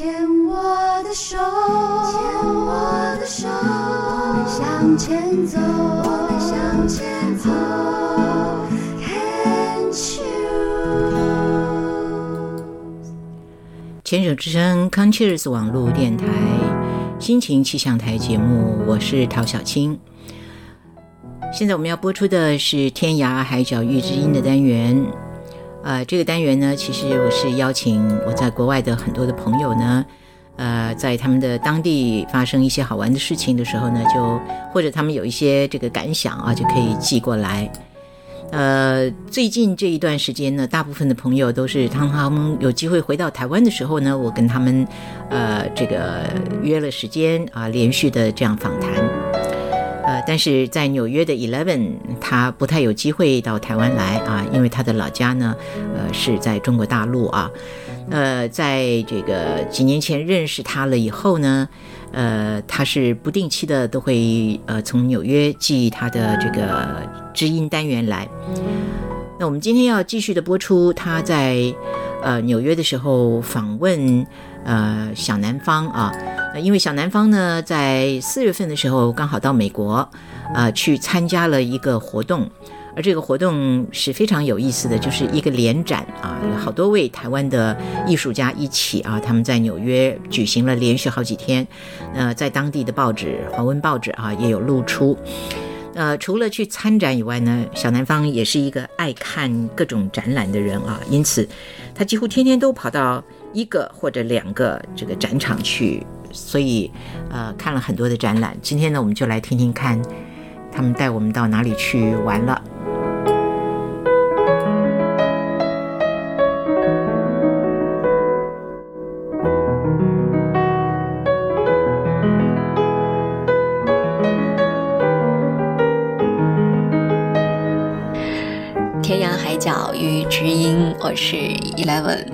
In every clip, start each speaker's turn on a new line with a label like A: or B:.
A: 牵我的手，牵我的手，我们向前走，我们向前走。
B: 全省之声 Concheers 网络电台心情气象台节目，我是陶小青。现在我们要播出的是天涯海角遇知音的单元。呃，这个单元呢，其实我是邀请我在国外的很多的朋友呢，呃，在他们的当地发生一些好玩的事情的时候呢，就或者他们有一些这个感想啊，就可以寄过来。呃，最近这一段时间呢，大部分的朋友都是当他们有机会回到台湾的时候呢，我跟他们呃这个约了时间啊，连续的这样访谈。但是在纽约的 Eleven，他不太有机会到台湾来啊，因为他的老家呢，呃，是在中国大陆啊。呃，在这个几年前认识他了以后呢，呃，他是不定期的都会呃从纽约寄他的这个知音单元来。那我们今天要继续的播出他在呃纽约的时候访问呃小南方啊。呃，因为小南方呢，在四月份的时候刚好到美国，呃，去参加了一个活动，而这个活动是非常有意思的，就是一个联展啊，有好多位台湾的艺术家一起啊，他们在纽约举行了连续好几天，呃，在当地的报纸、华文报纸啊也有露出。呃，除了去参展以外呢，小南方也是一个爱看各种展览的人啊，因此他几乎天天都跑到一个或者两个这个展场去。所以，呃，看了很多的展览。今天呢，我们就来听听看，他们带我们到哪里去玩了。
C: 天涯海角与知音，我是 Eleven。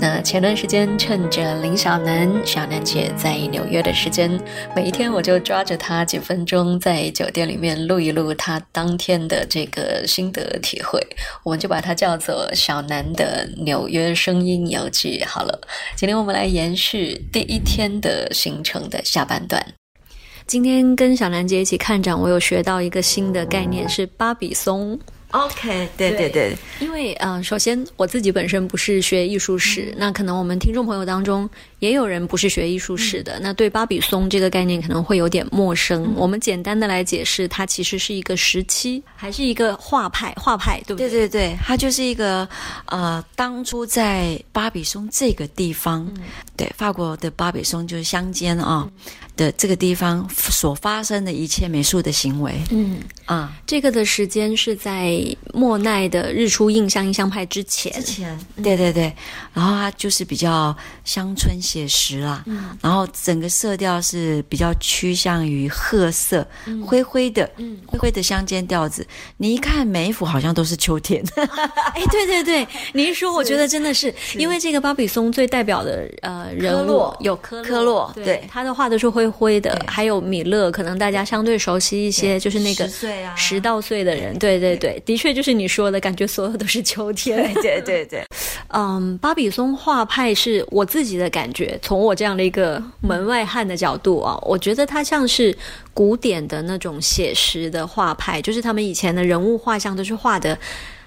C: 那前段时间趁着林小南、小南姐在纽约的时间，每一天我就抓着她几分钟，在酒店里面录一录她当天的这个心得体会。我们就把它叫做小南的纽约声音游记。好了，今天我们来延续第一天的行程的下半段。今天跟小南姐一起看展，我有学到一个新的概念，是巴比松。
B: OK，对对对，
C: 因为嗯、呃首先我自己本身不是学艺术史，那可能我们听众朋友当中也有人不是学艺术史的，那对巴比松这个概念可能会有点陌生。我们简单的来解释，它其实是一个时期，还是一个画派，画派对不
D: 对？对对，它就是一个呃，当初在巴比松这个地方，对法国的巴比松就是乡间啊、的这个地方所发生的一切美术的行为。
C: 嗯，
D: 啊。
C: 这个的时间是在莫奈的日出印象印象派之前。
D: 之前，对对对，然后它就是比较乡村写实啦，嗯。然后整个色调是比较趋向于褐色、灰灰的、嗯。灰灰的乡间调子。你一看每一幅好像都是秋天，
C: 哎，对对对，你一说，我觉得真的是，因为这个巴比松最代表的呃人物有科
D: 科洛
C: 对
D: 对。
C: 他的画都是灰灰的，还有米勒，可能大家相对熟悉一些，就是那个
D: 10岁啊。
C: 十到岁的人，对对对，的确就是你说的感觉，所有都是秋天。
D: 对对对，
C: 嗯，巴比松画派是我自己的感觉，从我这样的一个门外汉的角度啊，我觉得它像是古典的那种写实的画派，就是他们以前的人物画像都是画的。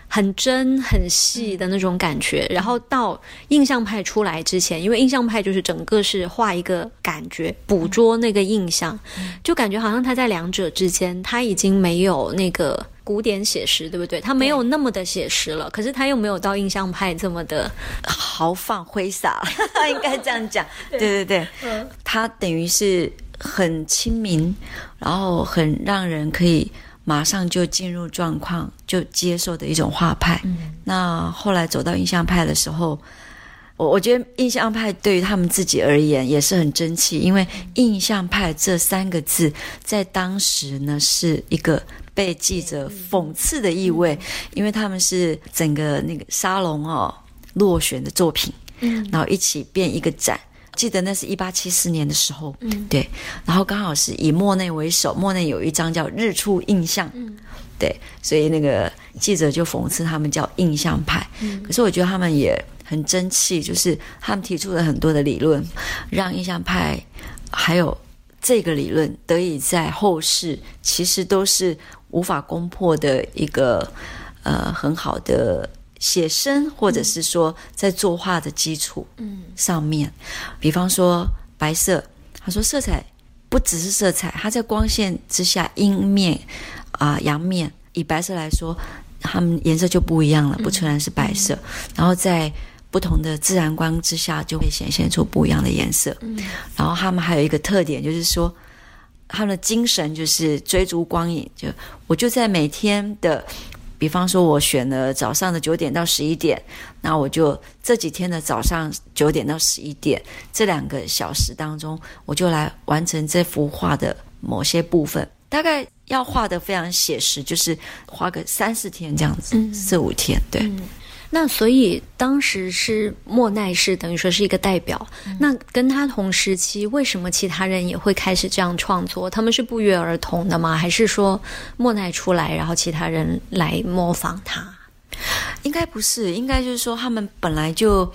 C: 很真很细的那种感觉，然后到印象派出来之前，因为印象派就是整个是画一个感觉，捕捉那个印象，就感觉好像他在两者之间，他已经没有那个古典写实，对不对？他没有那么的写实了，可是他又没有到印象派这么的
D: 豪放挥洒，应该这样讲。对。对对，他等于是很亲民，然后很让人可以马上就进入状况，就接受的一种画派。那后来走到印象派的时候，我我觉得印象派对于他们自己而言也是很争气，因为印象派这三个字在当时呢是一个被记者讽刺的意味，因为他们是整个那个沙龙哦落选的作品，然后一起变一个展。记得那是一八七四年的时候，嗯，对，然后刚好是以莫内为首，莫内有一张叫《日出印象》，嗯，对，所以那个记者就讽刺他们叫印象派，嗯，可是我觉得他们也很争气，就是他们提出了很多的理论，让印象派还有这个理论得以在后世其实都是无法攻破的一个呃很好的。写生，或者是说在作画的基础上面，比方说白色，他说色彩不只是色彩，它在光线之下阴面啊阳面，以白色来说，它们颜色就不一样了，不全然是白色，然后在不同的自然光之下，就会显现出不一样的颜色。然后他们还有一个特点，就是说他们的精神就是追逐光影，就我就在每天的。比方说，我选了早上的九点到十一点，那我就这几天的早上九点到十一点这两个小时当中，我就来完成这幅画的某些部分。大概要画的非常写实，就是花个三四天这样子，四五天，对。
C: 那所以当时是莫奈是等于说是一个代表，那跟他同时期，为什么其他人也会开始这样创作？他们是不约而同的吗？还是说莫奈出来，然后其他人来模仿他？
D: 应该不是，应该就是说他们本来就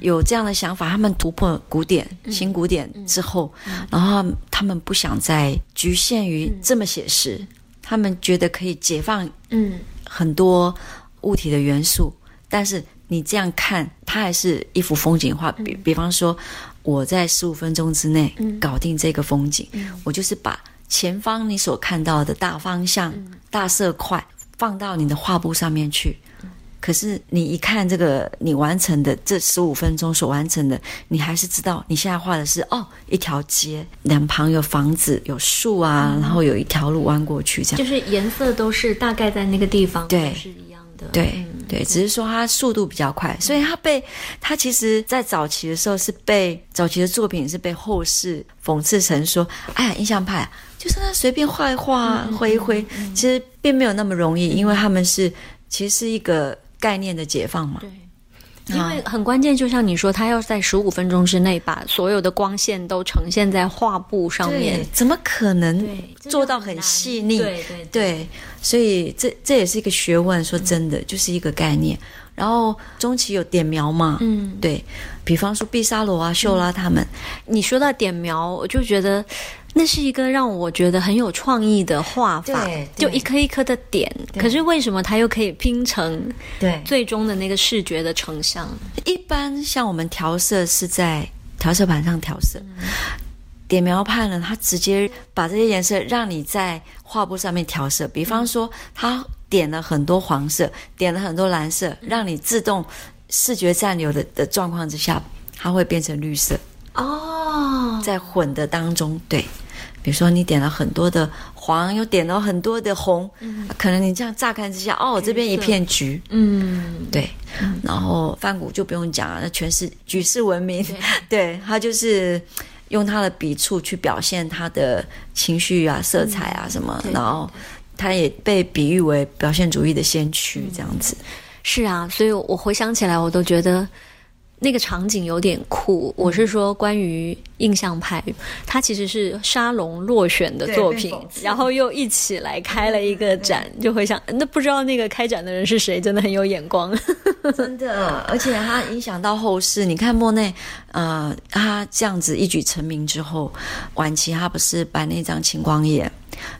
D: 有这样的想法，他们突破古典、新古典之后，然后他们不想再局限于这么写实，他们觉得可以解放嗯很多物体的元素。但是你这样看，它还是一幅风景画。比比方说，我在十五分钟之内搞定这个风景，我就是把前方你所看到的大方向、大色块放到你的画布上面去。可是你一看这个你完成的这十五分钟所完成的，你还是知道你现在画的是哦一条街，两旁有房子、有树啊，然后有一条路弯过去，这样。
C: 就是颜色都是大概在那个地方
D: 对。
C: 是一样的
D: 对。对，只是说他速度比较快，所以他被他其实，在早期的时候是被早期的作品是被后世讽刺成说，哎呀，印象派啊就是他随便画一画、挥一挥，其实并没有那么容易，因为他们是其实是一个概念的解放嘛。
C: 对。因为很关键，就像你说，他要在十五分钟之内把所有的光线都呈现在画布上面，
D: 怎么可能做到很细腻？
C: 对对
D: 对，所以这这也是一个学问。说真的，就是一个概念。然后中期有点描嘛，嗯，对比方说毕沙罗啊、秀拉他们，
C: 你说到点描，我就觉得。那是一个让我觉得很有创意的画法，就一颗一颗的点。可是为什么它又可以拼成
D: 对
C: 最终的那个视觉的成像？
D: 一般像我们调色是在调色盘上调色，点描派呢，它直接把这些颜色让你在画布上面调色。比方说，它点了很多黄色，点了很多蓝色，让你自动视觉暂留的的状况之下，它会变成绿色哦，在混的当中，对。比如说，你点了很多的黄，又点了很多的红，可能你这样乍看之下，哦，这边一片橘，嗯，对。然后范谷就不用讲了，那全是举世闻名，对 他就是用他的笔触去表现他的情绪啊、色彩啊什么，然后他也被比喻为表现主义的先驱，这样子。
C: 是啊，所以我回想起来，我都觉得。那个场景有点酷，我是说关于印象派，它其实是沙龙落选的作品，然后又一起来开了一个展，就会想，那不知道那个开展的人是谁，真的很有眼光，
D: 真的，而且他影响到后世。你看莫内，呃，他这样子一举成名之后，晚期他不是摆那张青光眼，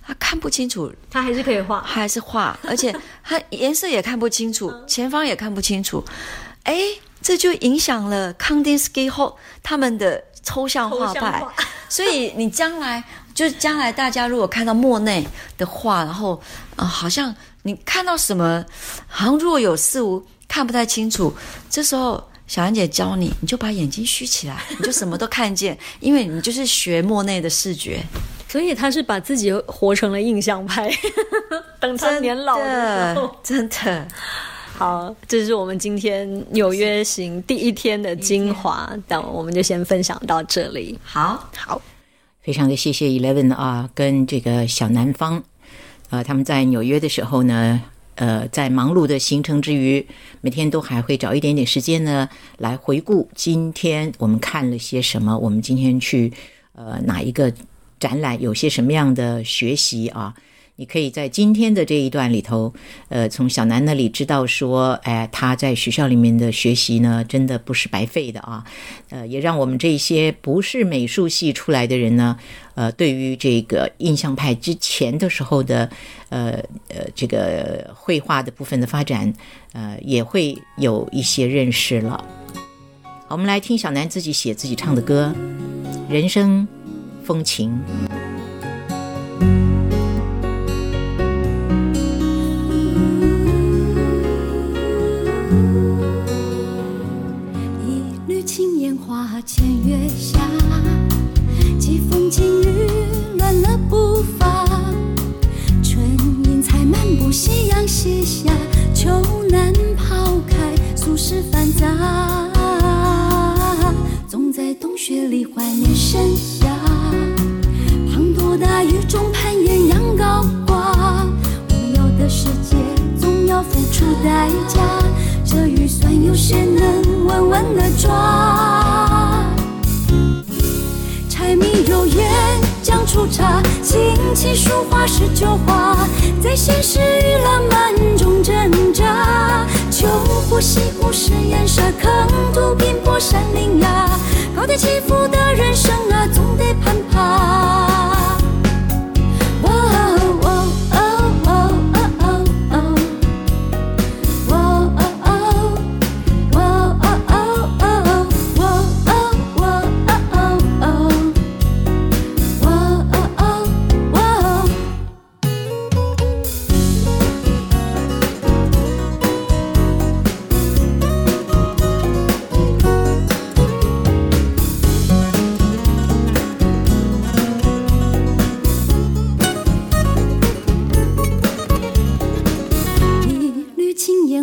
D: 他看不清楚，
C: 他还是可以画，
D: 还是画，而且他颜色也看不清楚，前方也看不清楚，哎。这就影响了康定斯基后他们的抽象画派，所以你将来就是将来大家如果看到莫内的画，然后啊，好像你看到什么，好像若有似无，看不太清楚。这时候小安姐教你，你就把眼睛虚起来，你就什么都看见，因为你就是学莫内的视觉。
C: 所以他是把自己活成了印象派，等他年老的时候，
D: 真的。
C: 好，这是我们今天纽约行第一天的精华，那我们就先分享到这里。
D: 好
C: 好，
B: 非常的谢谢 Eleven 啊，跟这个小南方，呃，他们在纽约的时候呢，呃，在忙碌的行程之余，每天都还会找一点点时间呢，来回顾今天我们看了些什么，我们今天去呃哪一个展览，有些什么样的学习啊？你可以在今天的这一段里头，呃，从小南那里知道说，哎，他在学校里面的学习呢，真的不是白费的啊，呃，也让我们这些不是美术系出来的人呢，呃，对于这个印象派之前的时候的，呃呃，这个绘画的部分的发展，呃，也会有一些认识了。好，我们来听小南自己写自己唱的歌，《人生风情》。
A: 前月下，季风景雨乱了步伐。春阴才漫步夕阳西下，秋难抛开俗世繁杂。总在洞穴里怀念盛夏，滂沱大雨中攀岩仰高挂。我们有的世界总要付出代价，这预算有谁能稳稳的抓？琴棋书画诗酒花，在现实与浪漫中挣扎。秋湖西湖是烟沙，坑途平坡山岭呀，高低起伏的人生啊，总得攀爬。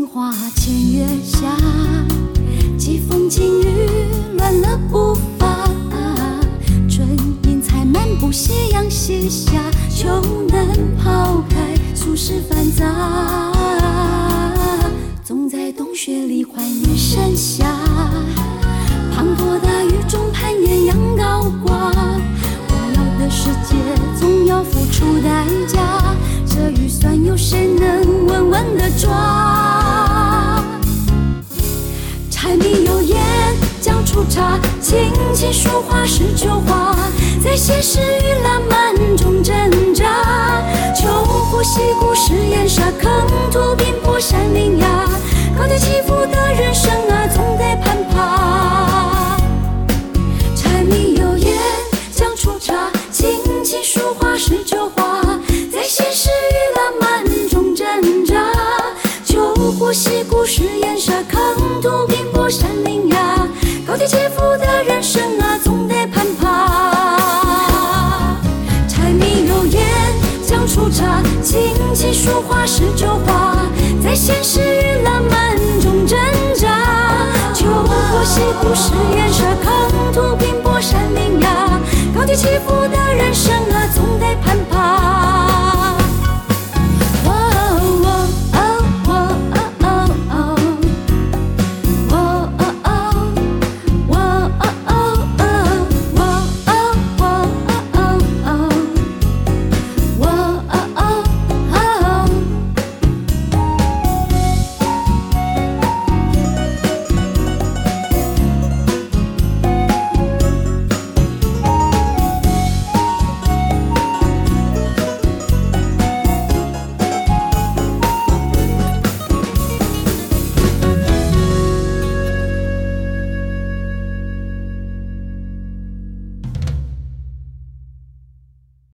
A: 花前月下，季风景雨乱了步伐。春阴才漫步夕阳西下，秋能抛开俗世繁杂。总在冬雪里怀念盛夏，滂沱大雨中攀岩仰高挂。我要的世界总要付出代价，这预算有谁能稳稳的抓？柴米油盐酱醋茶，琴棋书画诗酒花，在现实与浪漫中挣扎。秋湖西湖是岩沙，坑土遍布山林崖，高低起伏的人生啊，总得攀爬。花是旧花，在现实与浪漫中挣扎。秋湖西湖是烟沙，坑土拼搏山林崖，高低起伏的人生，